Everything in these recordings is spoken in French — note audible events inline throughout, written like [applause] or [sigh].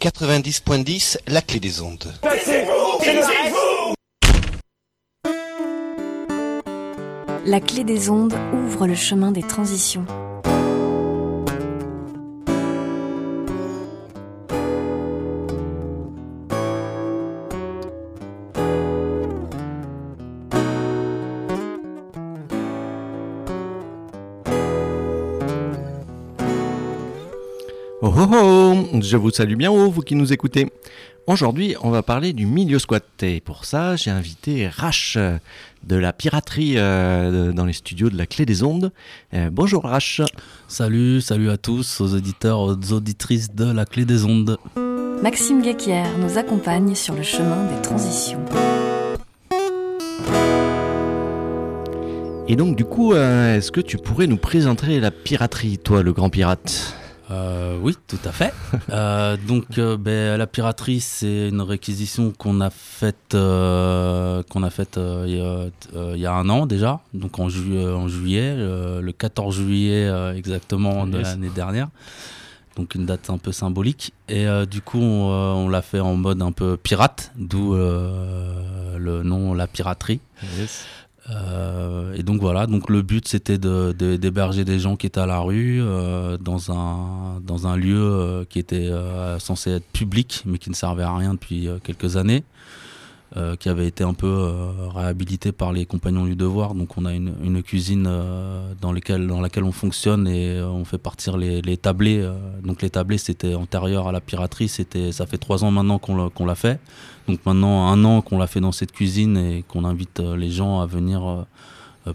90.10, la clé des ondes. La clé des ondes ouvre le chemin des transitions. Oh oh oh Je vous salue bien haut, vous qui nous écoutez. Aujourd'hui, on va parler du milieu squat. Et pour ça, j'ai invité Rash de la piraterie euh, dans les studios de la Clé des Ondes. Euh, bonjour Rash. Salut, salut à tous, aux auditeurs, aux auditrices de la Clé des Ondes. Maxime Guéquière nous accompagne sur le chemin des transitions. Et donc, du coup, euh, est-ce que tu pourrais nous présenter la piraterie, toi, le grand pirate? Euh, oui, tout à fait. [laughs] Euh, donc, euh, ben, la piraterie, c'est une réquisition qu'on a faite, qu'on a faite il, y a, un an déjà, donc en, ju- en juillet, le 14 juillet exactement de Yes. l'année dernière. Donc une date un peu symbolique. Et du coup, on, on l'a fait en mode un peu pirate, d'où le nom La Piraterie. Euh, et donc voilà, donc le but c'était de, de- d'héberger des gens qui étaient à la rue euh, dans, un, dans un lieu euh, qui était censé être public mais qui ne servait à rien depuis quelques années, euh, qui avait été un peu euh, réhabilité par les compagnons du devoir. Donc on a une, une cuisine euh, dans, lesquelles- dans laquelle on fonctionne et euh, on fait partir les, les tablés. euh, donc les tablés c'était antérieur à la piraterie, c'était, ça fait trois ans maintenant qu'on qu'on l'a fait. Donc maintenant un an qu'on l'a fait dans cette cuisine et qu'on invite euh, les gens à venir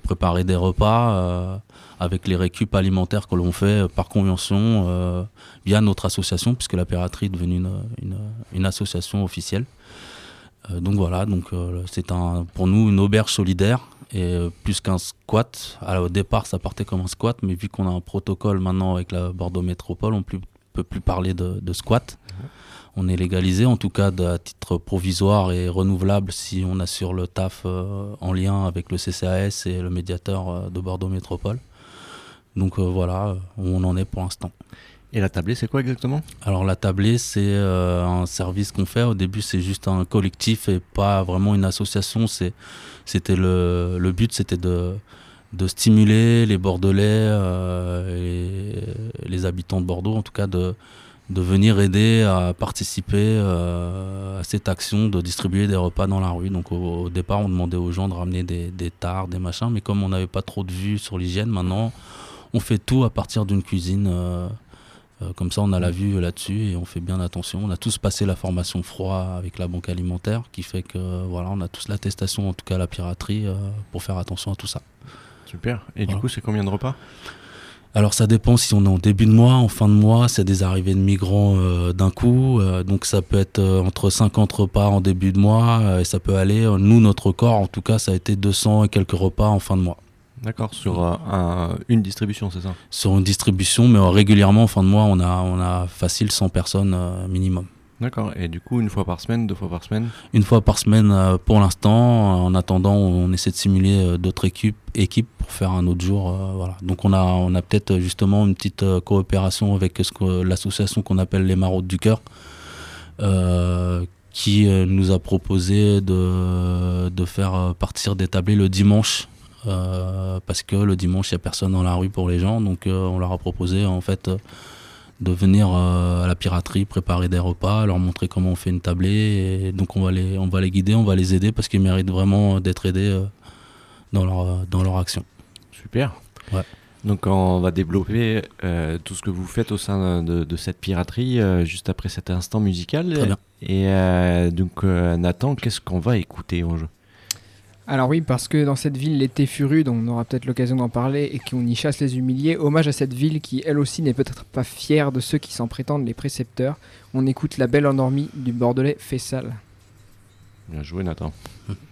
préparer des repas avec les récup alimentaires que l'on fait par convention via notre association puisque la piraterie est devenue une, une, une association officielle. Euh, donc voilà, donc euh, c'est un pour nous une auberge solidaire et euh, plus qu'un squat. Alors, au départ, ça partait comme un squat, mais vu qu'on a un protocole maintenant avec la Bordeaux Métropole, on ne peut plus parler de, de squat. On est légalisé, en tout cas de- à titre provisoire et renouvelable si on assure le taf euh, en lien avec le CCAS et le médiateur euh, de Bordeaux Métropole. Donc euh, voilà où on en est pour l'instant. Et la tablée, c'est quoi exactement? Alors la tablée, c'est euh, un service qu'on fait. Au début, c'est juste un collectif et pas vraiment une association. C'était le, but, c'était de, stimuler les Bordelais euh, et les habitants de Bordeaux, en tout cas, de, venir aider à participer euh, à cette action de distribuer des repas dans la rue. Donc au, départ, on demandait aux gens de ramener des, des des machins, mais comme on n'avait pas trop de vues sur l'hygiène, maintenant, on fait tout à partir d'une cuisine. Euh, comme ça, on a la vue là-dessus et on fait bien attention. On a tous passé la formation froid avec la banque alimentaire, qui fait que euh, voilà, on a tous l'attestation, en tout cas la piraterie, euh, pour faire attention à tout ça. Super. Et du coup, c'est combien de repas? Alors ça dépend si on est en début de mois, en fin de mois, c'est des arrivées de migrants euh, d'un coup. euh, donc ça peut être euh, entre 50 repas en début de mois et ça peut aller. nous, notre record, en tout cas, ça a été 200 et quelques repas en fin de mois. D'accord, sur euh, un- une distribution, c'est ça? Sur une distribution, mais euh, régulièrement en fin de mois, on a, on a facile 100 personnes euh, minimum. D'accord. Et du coup, une fois par semaine, deux fois par semaine? Une fois par semaine euh, pour l'instant. En attendant, on essaie de simuler euh, d'autres équipes, équipes pour faire un autre jour. euh, voilà. Donc on a, on a peut-être justement une petite euh, coopération avec ce que- l'association qu'on appelle les Maraudes du Cœur, euh, qui nous a proposé de, de faire partir des tablés le dimanche. Euh, parce que le dimanche, il n'y a personne dans la rue pour les gens. Donc euh, on leur a proposé en fait euh, de venir à la piraterie, préparer des repas, leur montrer comment on fait une tablée. Et donc on va les, on va les guider, on va les aider parce qu'ils méritent vraiment d'être aidés dans, leur, dans leur action. Super. Ouais. Donc on va développer euh, tout ce que vous faites au sein de, de cette piraterie euh, juste après cet instant musical. Très bien. Et euh, donc Nathan, qu'est-ce qu'on va écouter en jeu Alors oui, parce que dans cette ville, l'été fut rude, on aura peut-être l'occasion d'en parler, et qu'on y chasse les humiliés, hommage à cette ville qui, elle aussi, n'est peut-être pas fière de ceux qui s'en prétendent les précepteurs. On écoute La Belle Endormie du Bordelais Fessal. Bien joué Nathan. [laughs]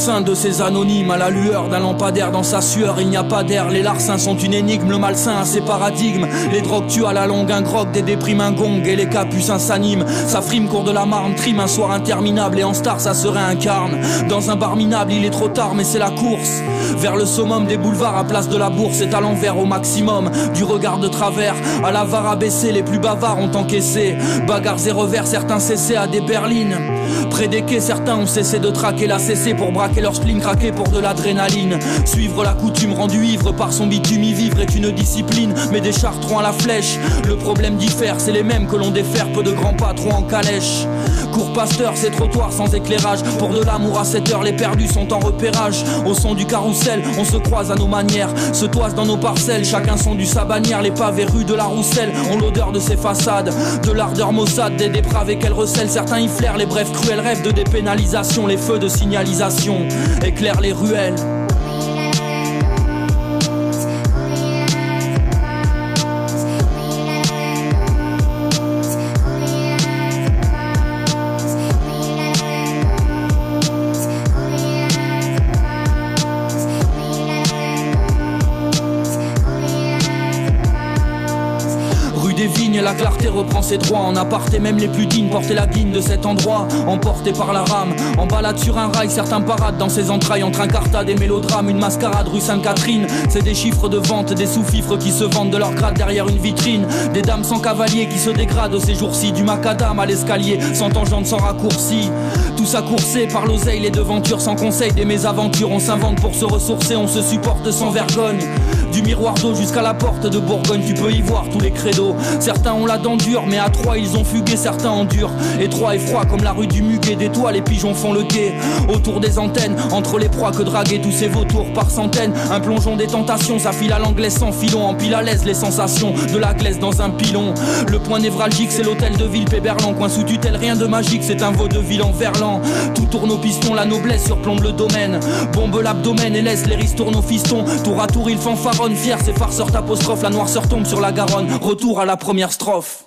De ces anonymes, à la lueur d'un lampadaire dans sa sueur, il n'y a pas d'air. Les larcins sont une énigme, le malsain a ses paradigmes. Les drogues tuent à la longue un grog, des déprimes un gong, et les capucins s'animent. Sa frime court de la marne, trime un soir interminable, et en star ça serait un carne. Dans un bar minable, il est trop tard, mais c'est la course. Vers le summum des boulevards à place de la bourse, est à l'envers au maximum. Du regard de travers, à la var abaissée, les plus bavards ont encaissé. Bagarres et revers, certains cessés à des berlines. Près des quais, certains ont cessé de traquer la CC pour braquer leur spleen, craquer pour de l'adrénaline. Suivre la coutume, rendu ivre par son bitume, y vivre est une discipline, mais des chartrons à la flèche. Le problème diffère, c'est les mêmes que l'on défère, peu de grands patrons en calèche. Cours pasteur, ces trottoirs sans éclairage. Pour de l'amour à cette heure, les perdus sont en repérage. Au son du carrousel, on se croise à nos manières, se toise dans nos parcelles. Chacun son du sa bannière, les pavés rues de la Rousselle ont l'odeur de ses façades, de l'ardeur maussade des dépravés qu'elle recèle. Certains y flairent les brefs cruels rêves de dépénalisation, les feux de signalisation éclairent les ruelles. Reprend ses droits. En aparté, même les plus dignes portaient la guine de cet endroit. Emporté par la rame, en balade sur un rail, certains paradent dans ses entrailles. Entre un carta des mélodrames, une mascarade rue Sainte-Catherine. C'est des chiffres de vente, des sous-fifres qui se vendent de leur grade derrière une vitrine. Des dames sans cavalier qui se dégradent ces jours-ci. Du macadam à l'escalier, sans tangente, sans raccourci. Tout ça coursé par l'oseille, les devantures sans conseil. Des mésaventures, on s'invente pour se ressourcer, on se supporte sans vergogne. Du miroir d'eau jusqu'à la porte de Bourgogne, tu peux y voir tous les credos. Certains ont la dent mais à trois ils ont fugué, certains endurent. Étroit et froid comme la rue du Muguet, des toits, les pigeons font le quai. Autour des antennes, entre les proies que draguer tous ces vautours par centaines. Un plongeon des tentations, ça file à l'anglaise sans filon, en pile à l'aise les sensations de la glaise dans un pilon. Le point névralgique, c'est l'hôtel de ville Péberlan, coin sous tutelle, rien de magique, c'est un vaudeville en verlan. Tout tourne au piston, la noblesse surplombe le domaine. Bombe l'abdomen et laisse les ristournes au fiston. Tour à tour, il fanfare fier, ces farceurs d'apostrophe, la noirceur tombe sur la Garonne. Retour à la première strophe.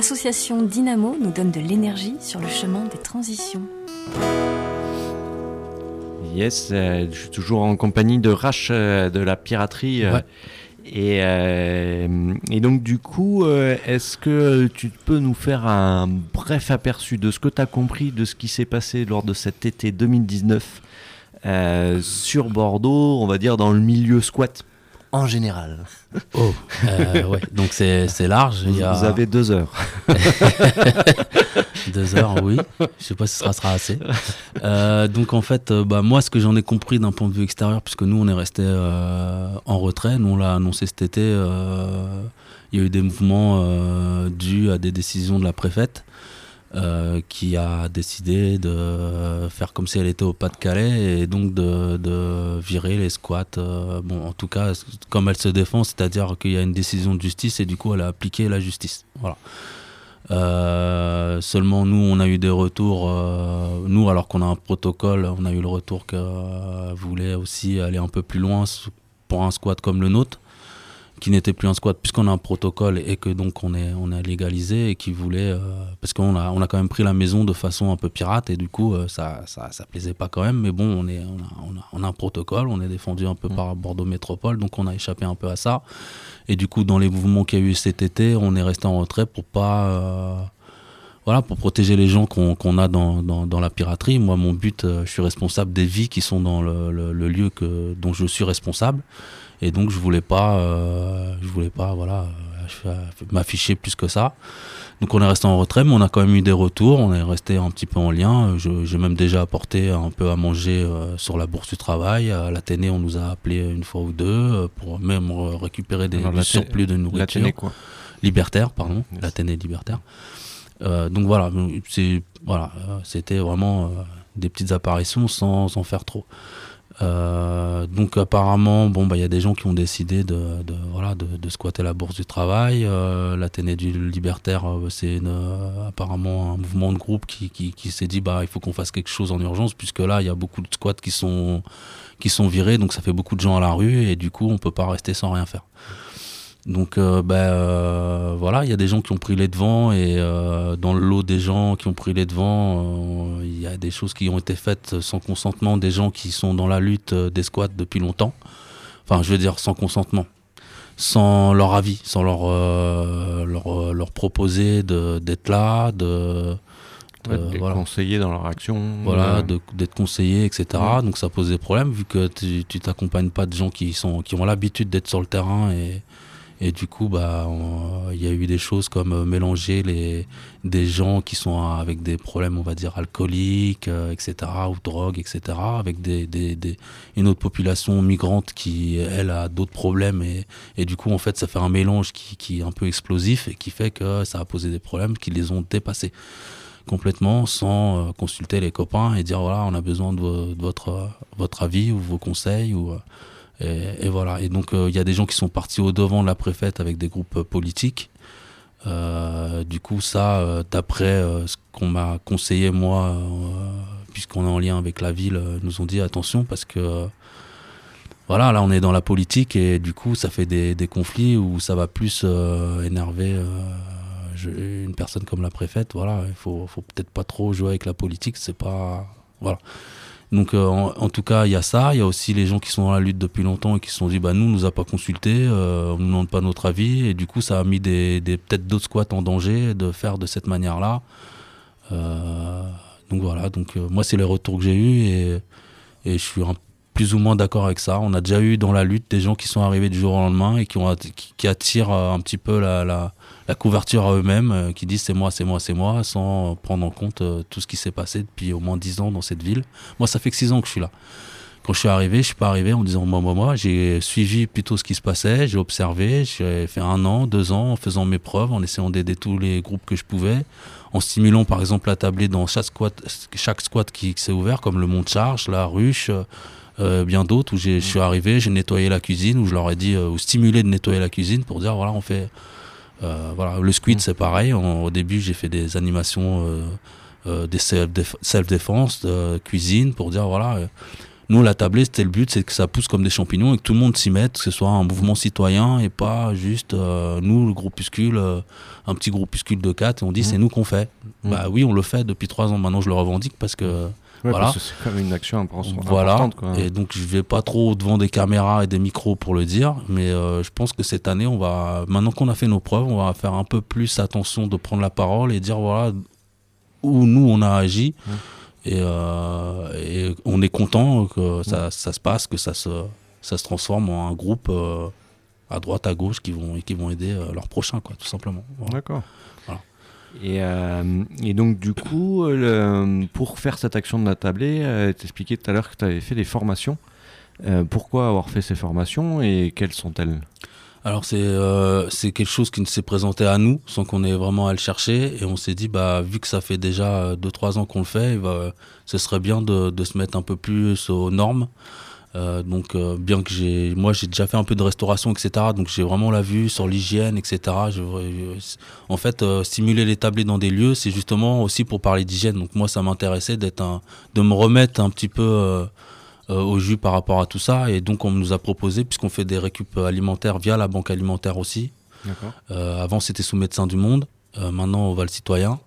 L'association Dynamo nous donne de l'énergie sur le chemin des transitions. Yes, euh, je suis toujours en compagnie de Rach euh, de la piraterie. Euh, et, et, donc du coup, est-ce que tu peux nous faire un bref aperçu de ce que tu as compris de ce qui s'est passé lors de cet été 2019 sur Bordeaux, on va dire dans le milieu squat? En général Oh, euh, ouais, donc c'est large. Vous, avez deux heures. [laughs] deux heures, oui. Je sais pas si ça sera assez. Euh, donc en fait, euh, bah, moi, ce que j'en ai compris d'un point de vue extérieur, puisque nous, on est resté en retrait, nous, on l'a annoncé cet été, il y a eu des mouvements dus à des décisions de la préfète. Euh, qui a décidé de faire comme si elle était au Pas-de-Calais et donc de, virer les squats. Euh, bon, en tout cas, comme elle se défend, c'est-à-dire qu'il y a une décision de justice et du coup, elle a appliqué la justice. Voilà. Euh, seulement nous, on a eu des retours. nous, alors qu'on a un protocole, on a eu le retour qu'elle voulait aussi aller un peu plus loin pour un squat comme le nôtre qui n'était plus un squat puisqu'on a un protocole et que donc on est on a légalisé et qui voulait euh, parce qu'on a on a quand même pris la maison de façon un peu pirate et du coup euh, ça, ça, ça plaisait pas quand même mais bon on est on a, on a, on a un protocole on est défendu un peu mm. par Bordeaux Métropole donc on a échappé un peu à ça et du coup dans les mouvements qu'il y a eu cet été on est resté en retrait pour pas euh, voilà, pour protéger les gens qu'on a dans, dans, dans, la piraterie. Moi, mon but, je suis responsable des vies qui sont dans le, le, le lieu que, dont je suis responsable. Et donc je voulais pas, euh, je voulais pas, voilà, m'afficher plus que ça. Donc on est resté en retrait, mais on a quand même eu des retours, on est resté un petit peu en lien. J'ai même déjà apporté un peu à manger euh, sur la bourse du travail. À l'Athénée, on nous a appelé une fois ou deux euh, pour même récupérer des, surplus de nourriture. Quoi Libertaire, pardon, l'Athénée libertaire. Euh, donc voilà, c'est voilà, c'était vraiment des petites apparitions sans en faire trop. Euh, donc apparemment, bon, bah, il y a des gens qui ont décidé de, voilà, de, squatter la bourse du travail. Euh, L'Athénée du libertaire, euh, c'est apparemment un mouvement de groupe qui, qui, s'est dit, bah, il faut qu'on fasse quelque chose en urgence, puisque là, il y a beaucoup de squats qui sont, qui sont virés, donc ça fait beaucoup de gens à la rue, et du coup, on peut pas rester sans rien faire. Donc euh, ben, euh, voilà, il y a des gens qui ont pris les devants et euh, dans le lot des gens qui ont pris les devants, il y a des choses qui ont été faites sans consentement des gens qui sont dans la lutte des squats depuis longtemps. Enfin, je veux dire sans consentement, sans leur avis, sans leur leur, leur, proposer d'être là, de conseiller dans leur action. Voilà, d'être conseillé, etc. Donc ça pose des problèmes vu que tu t'accompagnes pas de gens qui sont qui ont l'habitude d'être sur le terrain et et du coup, bah, il y a eu des choses comme euh, mélanger les, des gens qui sont avec des problèmes, on va dire, alcooliques, euh, etc., ou drogue, etc., avec une autre population migrante qui, elle, a d'autres problèmes. Et, et, du coup, en fait, ça fait un mélange qui, qui est un peu explosif et qui fait que ça a posé des problèmes qui les ont dépassés complètement sans euh, consulter les copains et dire voilà on a besoin de, votre votre avis ou vos conseils ou et, voilà. Et donc, euh, il y a des gens qui sont partis au devant de la préfète avec des groupes euh, politiques. Euh, du coup, ça, d'après ce qu'on m'a conseillé, moi, puisqu'on est en lien avec la ville, nous ont dit attention parce que voilà, là on est dans la politique et du coup ça fait des, conflits où ça va plus énerver une personne comme la préfète. Voilà, il faut, faut peut-être pas trop jouer avec la politique, c'est pas. Voilà. Donc euh, en, tout cas, il y a ça. Il y a aussi les gens qui sont dans la lutte depuis longtemps et qui se sont dit, bah nous, on nous a pas consulté, euh, on nous demande pas notre avis. Et du coup, ça a mis des, des peut-être d'autres squats en danger de faire de cette manière-là. Euh, donc voilà. Donc moi, c'est les retours que j'ai eus et, et je suis un plus ou moins d'accord avec ça. On a déjà eu dans la lutte des gens qui sont arrivés du jour au lendemain et qui, ont, qui, attirent euh, un petit peu la, couverture à eux-mêmes, euh, qui disent c'est moi, c'est moi, c'est moi, sans prendre en compte euh, tout ce qui s'est passé depuis au moins 10 ans dans cette ville. Moi, ça fait que 6 ans que je suis là. Quand je suis arrivé, je suis pas arrivé en disant moi, moi, moi. J'ai suivi plutôt ce qui se passait, j'ai observé, j'ai fait un an, deux ans en faisant mes preuves, en essayant d'aider tous les groupes que je pouvais, en stimulant par exemple la tablée dans chaque squat, chaque squat qui, qui s'est ouvert, comme le Mont de Charge, la ruche. Euh, bien d'autres où je suis arrivé, j'ai nettoyé la cuisine, où je leur ai dit, euh, ou stimulé de nettoyer la cuisine pour dire, voilà, on fait. Euh, voilà, le squid, mm. c'est pareil. au début, j'ai fait des animations, des self-défense, cuisine, pour dire, voilà. nous, la tablée, c'était le but, c'est que ça pousse comme des champignons et que tout le monde s'y mette, que ce soit un mouvement citoyen et pas juste nous, le groupuscule, un petit groupuscule de quatre, et on dit, mm. c'est nous qu'on fait. Mm. Bah oui, on le fait depuis trois ans. Maintenant, je le revendique parce que voilà. c'est quand même une action importante. Voilà. Et donc je vais pas trop devant des caméras et des micros pour le dire, mais euh, je pense que cette année, on va, maintenant qu'on a fait nos preuves, on va faire un peu plus attention de prendre la parole et dire voilà où nous on a agi. Euh, et, on est content que ça, ça, se passe, que ça se, ça se transforme en un groupe euh, à droite, à gauche qui vont, qui vont aider leurs prochains, quoi, tout simplement. D'accord. Et, euh, et, donc, du coup, pour faire cette action de la tablée, euh, tu expliquais tout à l'heure que tu avais fait des formations. Euh, pourquoi avoir fait ces formations et quelles sont-elles? Alors c'est euh, c'est quelque chose qui s'est présenté à nous sans qu'on ait vraiment à le chercher et on s'est dit bah vu que ça fait déjà 2-3 ans qu'on le fait, ce serait bien de, se mettre un peu plus aux normes. Euh, donc euh, bien que j'ai, moi j'ai déjà fait un peu de restauration, etc. Donc j'ai vraiment la vue sur l'hygiène, etc. Je, en fait, euh, stimuler les tablés dans des lieux, c'est justement aussi pour parler d'hygiène. Donc moi, ça m'intéressait d'être un, de me remettre un petit peu au jus par rapport à tout ça. Et donc on nous a proposé, puisqu'on fait des récup alimentaires via la banque alimentaire aussi. avant c'était sous Médecins du Monde, maintenant on va le citoyen.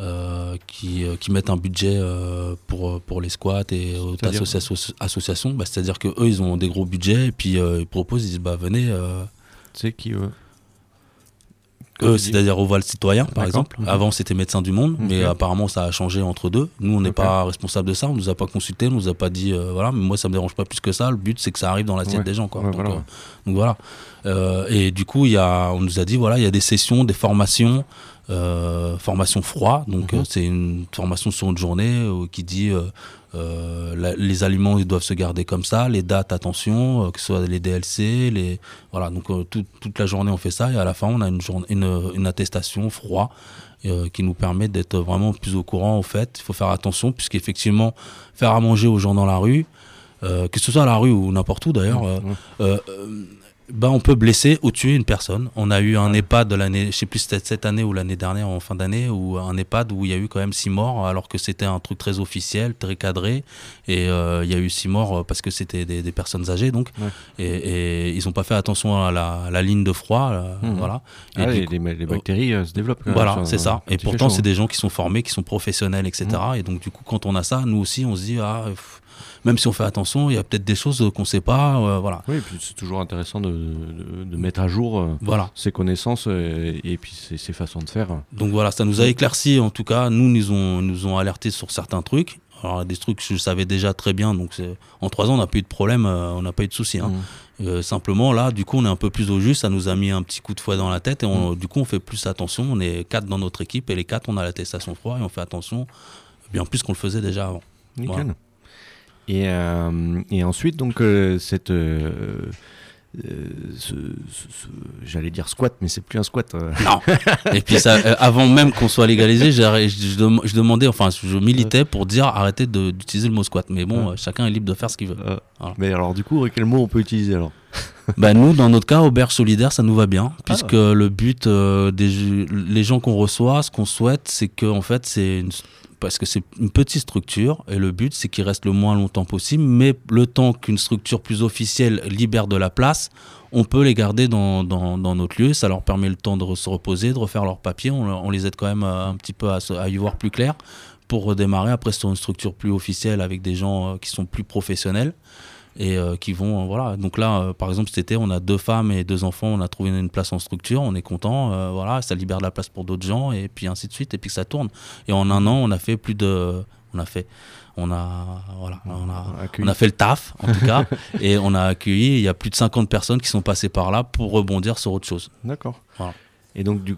Euh, qui, euh, qui, mettent un budget euh, pour, pour les squats et autres associations. Bah, C'est-à-dire qu'eux, ils ont des gros budgets et puis ils proposent, ils disent bah, venez. C'est qui eux? Eux, c'est-à-dire au Val Citoyen, par exemple. Avant, c'était Médecins du Monde, mais apparemment, ça a changé entre deux. Nous, on n'est pas responsable de ça, on nous a pas consulté, on nous a pas dit, voilà, mais moi, ça me dérange pas plus que ça. Le but, c'est que ça arrive dans l'assiette des gens, quoi. donc, donc, voilà. et du coup, y a, on nous a dit voilà, il y a des sessions, des formations. Euh, formation froid, donc mhm. c'est une formation sur une journée qui dit euh, les aliments ils doivent se garder comme ça, les dates attention, que ce soit les DLC, les voilà. Donc toute la journée on fait ça. Et à la fin on a une journée une, une attestation froid euh, qui nous permet d'être vraiment plus au courant au fait. Il faut faire attention puisqu'effectivement, faire à manger aux gens dans la rue, euh, que ce soit à la rue ou n'importe où d'ailleurs, euh, bah, on peut blesser ou tuer une personne. On a eu un EHPAD de l'année, je sais plus c'était cette année ou l'année dernière en fin d'année, ou un EHPAD où il y a eu quand même six morts alors que c'était un truc très officiel, très cadré, et euh, il y a eu six morts parce que c'était des, personnes âgées donc, et, ils n'ont pas fait attention à la, ligne de froid, euh, mmh. voilà. Ah et les, bactéries euh, se développent. Voilà, c'est ça. Et pourtant c'est des gens qui sont formés, qui sont professionnels, etc. Mmh. Et donc du coup quand on a ça, nous aussi on se dit ah même si on fait attention, il y a peut-être des choses qu'on ne sait pas. Euh, voilà. Oui, et puis c'est toujours intéressant de, mettre à jour euh, voilà. ses connaissances et, puis ses, façons de faire. Donc voilà, ça nous a éclairci en tout cas. Nous, nous ont, nous ont alertés sur certains trucs. Alors, des trucs que je savais déjà très bien. Donc, en trois ans, on n'a pas eu de problème, euh, on n'a pas eu de soucis. Hein. Mmh. simplement, là, du coup, on est un peu plus au juste. Ça nous a mis un petit coup de fouet dans la tête et mmh. du coup, on fait plus attention. On est quatre dans notre équipe et les quatre, on a l'attestation froid et on fait attention bien plus qu'on le faisait déjà avant. Nickel. Et, euh, et ensuite, donc, euh, cette. Euh, ce, j'allais dire squat, mais c'est plus un squat. Non. Et puis ça, avant même qu'on soit légalisé, je, je, demandais, enfin, je militais pour dire arrêtez d'utiliser le mot squat. Mais bon, chacun est libre de faire ce qu'il veut. Mais alors, du coup, quel mot on peut utiliser alors? Bah nous, dans notre cas, auberge solidaire, ça nous va bien, ah. puisque le but des les gens qu'on reçoit, ce qu'on souhaite, c'est que en fait, c'est une parce que c'est une petite structure et le but c'est qu'il reste le moins longtemps possible, mais le temps qu'une structure plus officielle libère de la place, on peut les garder dans, dans, notre lieu, ça leur permet le temps de se reposer, de refaire leurs papiers, on, les aide quand même euh, un petit peu à, à, y voir plus clair pour redémarrer. Après sur une structure plus officielle avec des gens euh, qui sont plus professionnels et euh, qui vont euh, voilà. Donc là euh, par exemple cet été on a deux femmes et deux enfants on a trouvé une place en structure on est content voilà ça libère de la place pour d'autres gens et puis ainsi de suite et puis ça tourne. Et en un an on a fait plus de on a fait on a voilà on a, on a fait le taf en tout cas [laughs] et on a accueilli il y a plus de 50 personnes qui sont passées par là pour rebondir sur autre chose. D'accord. Et donc du,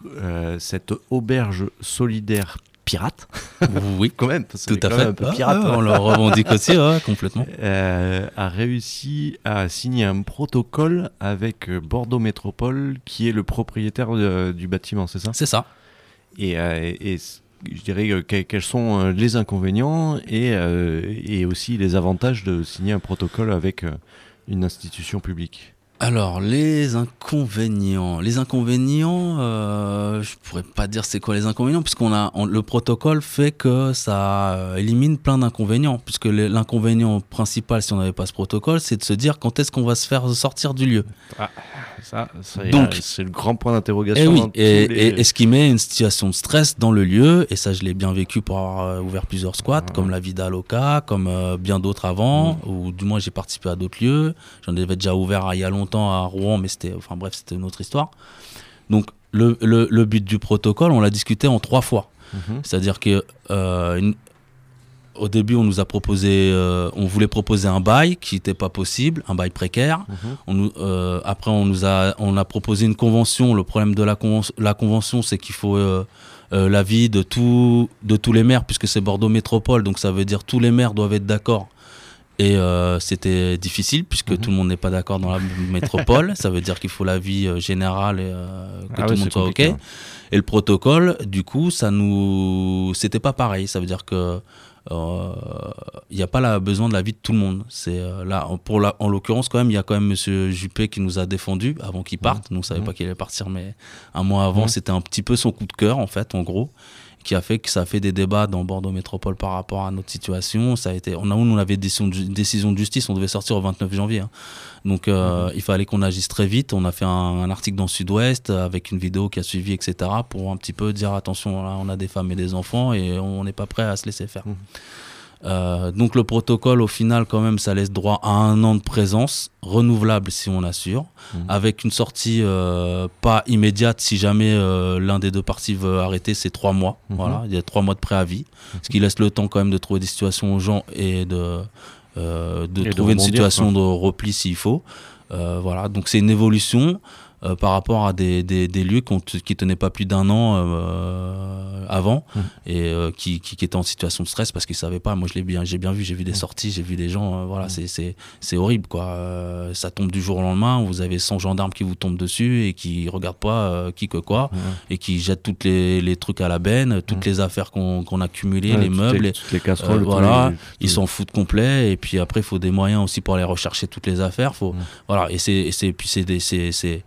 cette auberge solidaire pirate. [laughs] Oui, quand même. Tout à fait. Un peu pirate, on le revendique aussi, complètement. [laughs] Euh, a réussi à signer un protocole avec euh, Bordeaux Métropole, qui est le propriétaire euh, du bâtiment, c'est ça? C'est ça. Et, je dirais quels sont les inconvénients et, et aussi les avantages de signer un protocole avec une institution publique? Alors, les inconvénients. Les inconvénients, euh, je pourrais pas dire c'est quoi les inconvénients, puisqu'on a le protocole fait que ça euh, élimine plein d'inconvénients, puisque l'inconvénient principal, si on n'avait pas ce protocole, c'est de se dire quand est-ce qu'on va se faire sortir du lieu. Ah, ça, c'est le grand point d'interrogation. Eh et, oui, et, ce qui met une situation de stress dans le lieu, et ça, je l'ai bien vécu pour avoir euh, ouvert plusieurs squats, comme la Vida Loca, comme euh, bien d'autres avant, mm. ou du moins j'ai participé à d'autres lieux. J'en avais déjà ouvert il y a longtemps à Rouen, mais c'était, enfin bref, c'était une autre histoire. Donc le, le, but du protocole, on l'a discuté en trois fois. Mhm. C'est-à-dire que euh, au début, on nous a proposé, euh, on voulait proposer un bail qui n'était pas possible, un bail précaire. Mhm. on nous, euh, après, on nous a, on a proposé une convention. Le problème de la, la convention, c'est qu'il faut l'avis de, tout, de tous les maires, puisque c'est Bordeaux Métropole, donc ça veut dire tous les maires doivent être d'accord et euh, c'était difficile puisque mhm. tout le monde n'est pas d'accord dans la métropole. [laughs] ça veut dire qu'il faut l'avis euh, général et euh, que ah tout le monde soit OK. Et le protocole, du coup, ça nous. C'était pas pareil. Ça veut dire que. Il n'y a pas la, besoin de l'avis de tout le monde. C'est là, pour la, en l'occurrence, quand même, il y a quand même Monsieur Juppé qui nous a défendu avant qu'il parte. Nous, on savait mhm. pas qu'il allait partir, mais un mois avant, mhm. c'était un petit peu son coup de cœur, en fait, en gros qui a fait que ça a fait des débats dans Bordeaux Métropole par rapport à notre situation. Ça a été, on a, on avait des décision, décision de justice, on devait sortir au 29 janvier. Hein. Donc euh, mhm. il fallait qu'on agisse très vite. On a fait un, article dans Sud-Ouest avec une vidéo qui a suivi, etc. pour un petit peu dire attention, là, on a des femmes et des enfants et on n'est pas prêt à se laisser faire. Mhm. Euh, donc le protocole, au final, quand même, ça laisse droit à un an de présence, renouvelable si on assure, mhm. avec une sortie euh, pas immédiate si jamais euh, l'un des deux parties veut arrêter, c'est trois mois. Mhm. Voilà, il y a trois mois de préavis, ce qui laisse le temps quand même de trouver des situations aux gens et de, de trouver une situation de repli s'il faut. voilà, donc c'est une évolution. Euh, par rapport à des, des, des lieux qui tenaient pas plus d'un an euh, avant mmh. et euh, qui, qui, étaient en situation de stress parce qu'ils savaient pas. Moi, je l'ai bien, j'ai bien vu, j'ai vu des mmh. sorties, j'ai vu des gens. voilà, mmh. c'est c'est horrible quoi. ça tombe du jour au lendemain. Vous avez 100 gendarmes qui vous tombent dessus et qui regardent pas qui que quoi et qui jettent toutes les, les trucs à la benne, toutes les affaires qu'on a accumulées, les meubles, les, les casseroles, voilà, ils s'en foutent complet. Et puis après, il faut des moyens aussi pour aller rechercher toutes les affaires. Faut voilà et c'est c'est puis c'est c'est c'est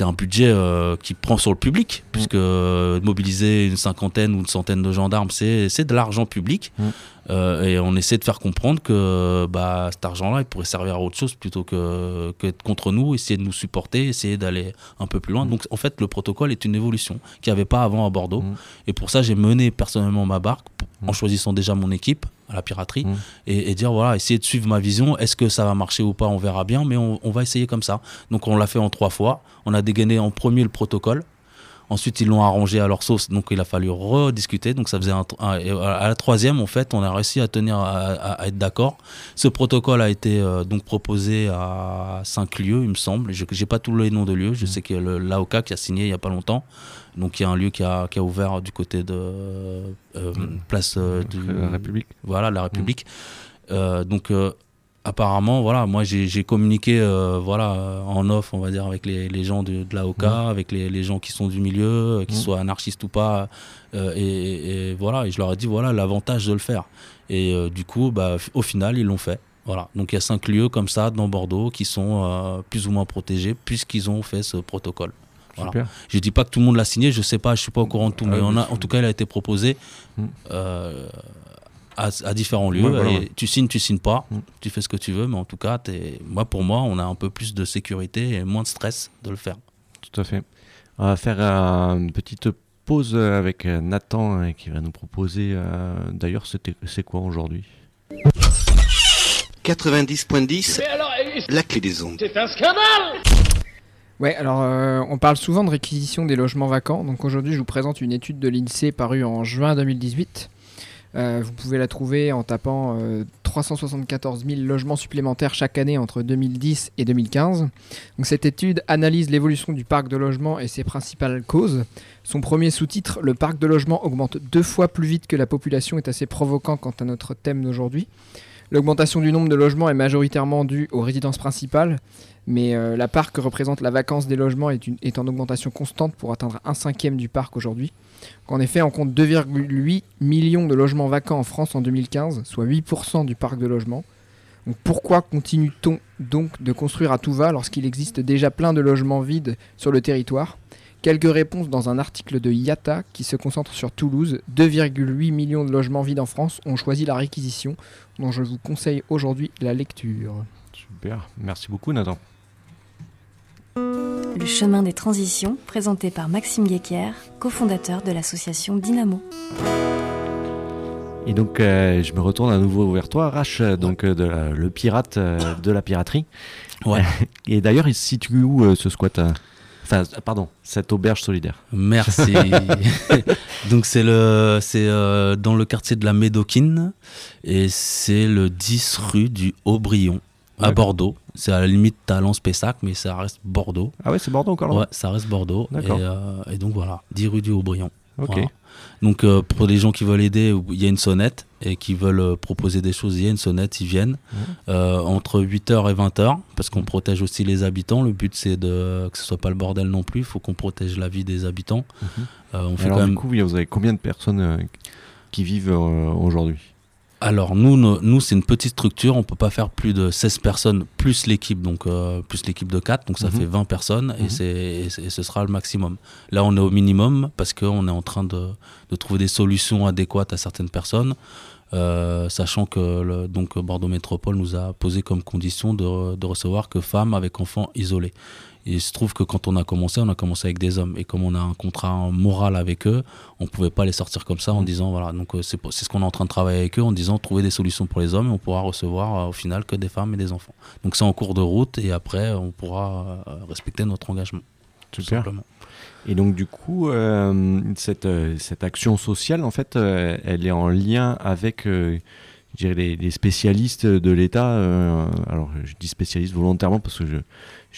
un budget euh, qui prend sur le public, mm. puisque euh, mobiliser une cinquantaine ou une centaine de gendarmes, c'est de l'argent public. Mm. Euh, et on essaie de faire comprendre que bah, cet argent-là, il pourrait servir à autre chose plutôt que, que contre nous, essayer de nous supporter, essayer d'aller un peu plus loin. Mm. Donc en fait, le protocole est une évolution qu'il n'y avait pas avant à Bordeaux. Et pour ça, j'ai mené personnellement ma barque en choisissant déjà mon équipe à la piraterie mmh. et, dire voilà essayer de suivre ma vision est-ce que ça va marcher ou pas on verra bien mais on, va essayer comme ça. Donc on l'a fait en trois fois. On a dégainé en premier le protocole ensuite ils l'ont arrangé à leur sauce donc il a fallu rediscuter donc ça faisait un, à la troisième en fait on a réussi à tenir à, être d'accord ce protocole a été euh, donc proposé à cinq lieux il me semble je n'ai pas tous les noms de lieux je mmh. sais que l'AOCA qui a signé il y a pas longtemps donc il y a un lieu qui a, qui a ouvert du côté de euh, mm. place euh, de la République. Voilà, la République. Mm. Euh, donc apparemment, voilà, moi j'ai communiqué voilà, en off, on va dire, avec les, les gens de, de la OCA, mm. avec les, les, gens qui sont du milieu, qui soient anarchistes ou pas. Et, et, voilà, et je leur ai dit, voilà, l'avantage de le faire. Et du coup, bah, au final, ils l'ont fait. Voilà. Donc il y a cinq lieux comme ça dans Bordeaux qui sont plus ou moins protégés puisqu'ils ont fait ce protocole. Voilà. Je dis pas que tout le monde l'a signé, je sais pas, je suis pas au courant de tout, mais on a, en tout cas, il a été proposé hmm. À, différents lieux. et Tu signes, tu signes pas, hmm. tu fais ce que tu veux, mais en tout cas, es, moi, pour moi, on a un peu plus de sécurité et moins de stress de le faire. Tout à fait. On va faire une petite pause avec Nathan hein, qui va nous proposer. Euh, d'ailleurs, c'est quoi aujourd'hui? 90.10 La clé des ondes. C'est un scandale Ouais, alors euh, on parle souvent de réquisition des logements vacants. Donc aujourd'hui, je vous présente une étude de l'INSEE parue en juin 2018. Euh, vous pouvez la trouver en tapant 374 euh, 000 logements supplémentaires chaque année entre 2010 et 2015. Donc cette étude analyse l'évolution du parc de logements et ses principales causes. Son premier sous-titre, Le parc de logements augmente deux fois plus vite que la population, est assez provoquant quant à notre thème d'aujourd'hui. L'augmentation du nombre de logements est majoritairement due aux résidences principales, mais euh, la part que représente la vacance des logements est, en augmentation constante pour atteindre un cinquième du parc aujourd'hui. En effet, on compte 2,8 millions de logements vacants en France en 2015, soit 8% du parc de logements. Pourquoi continue-t-on donc de construire à tout va lorsqu'il existe déjà plein de logements vides sur le territoire? Quelques réponses dans un article de IATA qui se concentre sur Toulouse. 2,8 millions de logements vides en France ont choisi la réquisition, dont je vous conseille aujourd'hui la lecture. Super, merci beaucoup Nathan. Le chemin des transitions, présenté par Maxime Guéquer, cofondateur de l'association Dynamo. Et donc, euh, je me retourne à nouveau vers toi, Rach, donc euh, de le pirate euh, de la piraterie. Ouais. [laughs] Et d'ailleurs, il se situe où ce squat Enfin, pardon, cette auberge solidaire. Merci. [laughs] donc c'est le, c'est dans le quartier de la Médoquine et c'est le 10 rue du Aubryon à Bordeaux. C'est à la limite Talence-Pessac, mais ça reste Bordeaux. Ah ouais, c'est Bordeaux encore Ouais, ça reste Bordeaux. Et, euh, et, donc voilà, 10 rue du Aubryon. Ok. Donc euh, pour les gens qui veulent aider, il y a une sonnette et qui veulent euh, proposer des choses, il y a une sonnette, ils viennent entre 8h et 20h parce qu'on protège aussi les habitants. Le but c'est de que ce soit pas le bordel non plus, il faut qu'on protège la vie des habitants. Mhm. on fait Alors, quand même... du coup, vous avez combien de personnes qui vivent aujourd'hui? Alors nous, nous c'est une petite structure, on peut pas faire plus de 16 personnes plus l'équipe, donc euh, plus l'équipe de 4, donc ça mhm. fait 20 personnes et, mhm. c'est, ce sera le maximum. Là on est au minimum parce qu'on est en train de, de, trouver des solutions adéquates à certaines personnes, euh, sachant que le, donc Bordeaux Métropole nous a posé comme condition de, de recevoir que femmes avec enfants isolés il se trouve que quand on a commencé, on a commencé avec des hommes. Et comme on a un contrat moral avec eux, on ne pouvait pas les sortir comme ça en mm. disant voilà. Donc euh, c'est ce qu'on est en train de travailler avec eux en disant trouver des solutions pour les hommes et on pourra recevoir euh, au final que des femmes et des enfants. Donc c'est en cours de route et après on pourra euh, respecter notre engagement. Tout simplement. Et donc du coup, cette, cette action sociale, en fait, elle est en lien avec dirais les, spécialistes de l'État. alors, je dis spécialiste volontairement parce que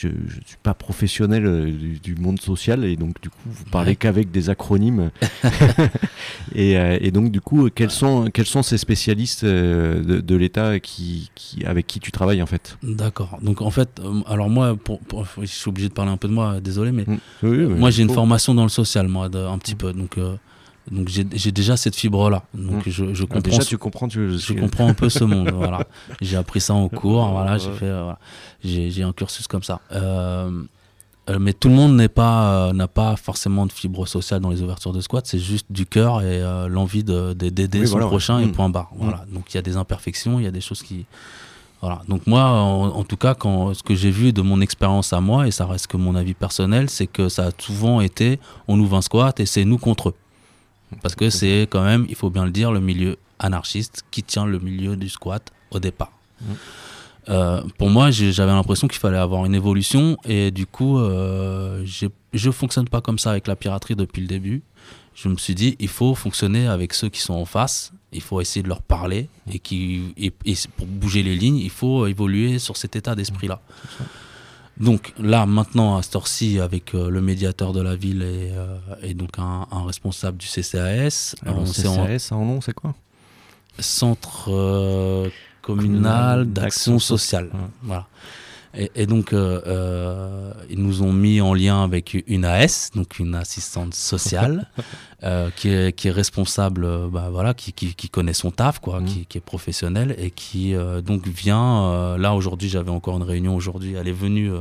je ne suis pas professionnel euh, du, monde social et donc du coup vous parlez qu'avec des acronymes [laughs] [laughs] euh, et, donc du coup quels sont quels sont ces spécialistes euh, de, l'État qui, avec qui tu travailles en fait? D'accord. Donc en fait alors moi pour, je suis obligé de parler un peu de moi désolé mais, mm. moi j'ai une formation dans le social moi un petit peu donc donc j'ai déjà cette fibre là. Donc mmh. je, je, ah, comprends. déjà tu comprends. Tu, je comprends un peu ce monde. [laughs] voilà. J'ai appris ça en cours. Voilà. J'ai fait. Euh, j'ai un cursus comme ça. Euh, euh, mais tout le monde n'est pas n'a pas forcément de fibre sociale dans les ouvertures de squat. C'est juste du cœur et l'envie d'aider son prochain et mmh. point barre. Voilà. Mmh. Donc il y a des imperfections, il y a des choses qui voilà. Donc moi, en, tout cas, quand, ce que j'ai vu de mon expérience à moi, et ça reste que mon avis personnel, c'est que ça a souvent été on ouvre un squat et c'est nous contre eux. Parce que c'est quand même, il faut bien le dire, le milieu anarchiste qui tient le milieu du squat au départ. Mm. Euh, pour moi, j'avais l'impression qu'il fallait avoir une évolution et du coup, euh, je fonctionne pas comme ça avec la piraterie depuis le début. Je me suis dit, il faut fonctionner avec ceux qui sont en face, il faut essayer de leur parler et, qui, et pour bouger les lignes, il faut évoluer sur cet état d'esprit-là. Donc là, maintenant, à cette avec euh, le médiateur de la ville et, euh, donc un, responsable du CCAS. Alors, CCAS, en... nom, c'est quoi? Centre euh, communal d'action sociale. Voilà. Et, donc, euh, euh, ils nous ont mis en lien avec une AS, donc une assistante sociale, [laughs] euh, qui, est, qui, est, responsable, bah, voilà, qui, qui, connaît son taf, quoi, mmh. qui, est professionnelle et qui donc vient. là, aujourd'hui, j'avais encore une réunion aujourd'hui. Elle est venue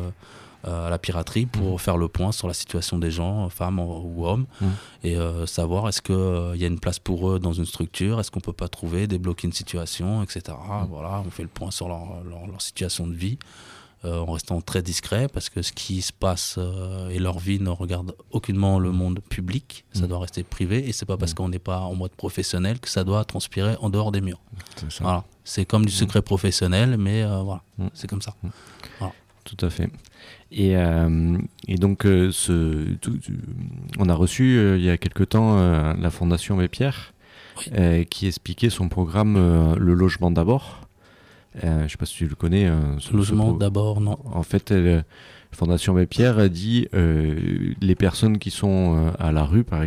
à la piraterie pour mmh. faire le point sur la situation des gens, femmes ou hommes, mmh. et savoir est-ce qu'il y a une place pour eux dans une structure, est-ce qu'on peut pas trouver, débloquer une situation, etc. Voilà, on fait le point sur leur, leur situation de vie. Euh, en restant très discret parce que ce qui se passe euh, et leur vie ne regarde aucunement le monde public. Ça mm. doit rester privé et c'est pas parce mm. qu'on n'est pas en mode professionnel que ça doit transpirer en dehors des murs. Voilà. C'est comme du mm. secret professionnel, mais euh, voilà, c'est comme ça. Tout à fait. Et, et donc, ce, on a reçu il y a quelque temps la Fondation Mépierre qui expliquait son programme Le logement d'abord. Euh, je ne sais pas si tu le connais. Euh, logement d'abord, non. En fait, la Fondation Pierre dit euh, les personnes qui sont à la rue, par,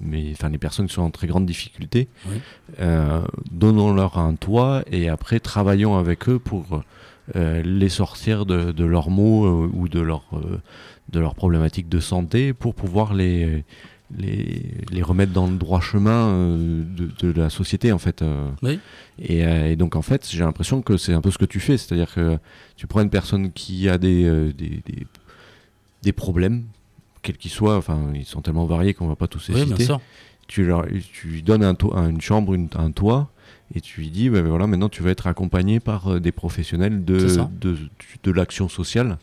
mais enfin les personnes qui sont en très grande difficulté, donnons-leur un toit et après travaillons avec eux pour les sortir de, de leurs maux ou de leur de leurs problématiques de santé pour pouvoir les les, les, remettre dans le droit chemin euh, de, de, la société en fait. Euh. Oui. Et, euh, et, donc en fait j'ai l'impression que c'est un peu ce que tu fais, c'est-à-dire que tu prends une personne qui a des, des, des, des, problèmes, quels qu'ils soient, enfin ils sont tellement variés qu'on va pas tous les citer. Tu, leur, tu lui donnes un une chambre, une, un toit, et tu lui dis, ben voilà, maintenant tu vas être accompagné par des professionnels de, de, de l'action sociale.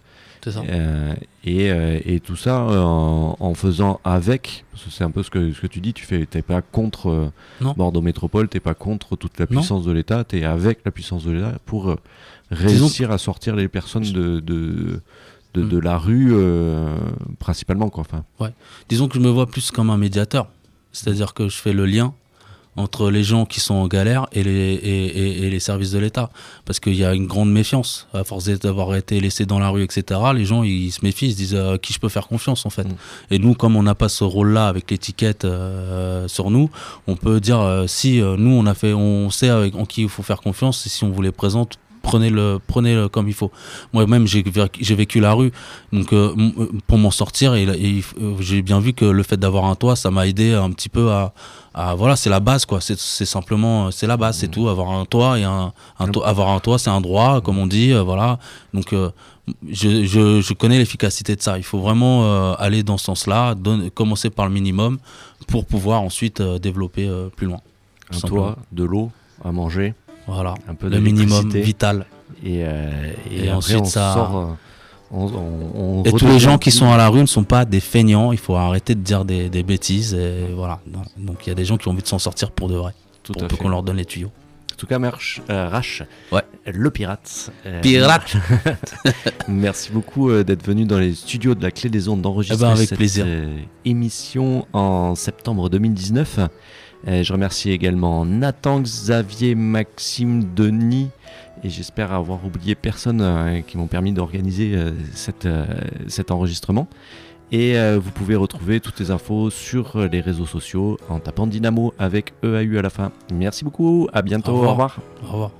Euh, et, euh, et, tout ça euh, en, faisant avec, parce que c'est un peu ce que, ce que tu dis, tu fais, t'es pas contre Bordeaux Métropole, t'es pas contre toute la puissance de l'État, tu es avec la puissance de l'État pour réussir à sortir les personnes de, de, de, mm. la rue, principalement. Quoi, enfin. ouais. Disons que je me vois plus comme un médiateur, c'est-à-dire que je fais le lien entre les gens qui sont en galère et les, et, et, les services de l'État. Parce qu'il y a une grande méfiance. À force d'avoir été laissés dans la rue, etc., les gens, ils se méfient, ils se disent à euh, qui je peux faire confiance, en fait. Mm. Et nous, comme on n'a pas ce rôle-là avec l'étiquette euh, sur nous, on peut dire euh, si nous, on, a fait, on sait avec, en qui il faut faire confiance, et si on vous les présente, prenez-le prenez -le comme il faut. Moi-même, j'ai vécu la rue, donc pour m'en sortir, et j'ai bien vu que le fait d'avoir un toit, ça m'a aidé un petit peu à voilà, c'est la base, quoi. C'est simplement, c'est la base, c'est tout. Avoir un toit et un, avoir un toit, c'est un droit, comme on dit, euh, voilà. Donc, euh, je, je, connais l'efficacité de ça. Il faut vraiment euh, aller dans ce sens-là, commencer par le minimum pour pouvoir ensuite développer plus loin. Un toit, de l'eau, à manger. Voilà, un peu le minimum vital. Et, et, ensuite, ça. Sort, et tous les gens qui sont à la rue ne sont pas des feignants. Il faut arrêter de dire des, bêtises. Et voilà. Donc il y a des gens qui ont envie de s'en sortir pour de vrai. Tout pour qu'on leur donne les tuyaux. En tout cas, Merch, euh, Rache, ouais. le pirate. Euh, pirate [laughs] Merci beaucoup euh, d'être venu dans les studios de la Clé des Ondes d'enregistrer eh ben, cette plaisir. émission en septembre 2019. Je remercie également Nathan, Xavier, Maxime, Denis et j'espère avoir oublié personne qui m'ont permis d'organiser cet enregistrement. Et vous pouvez retrouver toutes les infos sur les réseaux sociaux en tapant Dynamo avec EAU à la fin. Merci beaucoup, à bientôt, Au revoir. Au revoir. Au revoir.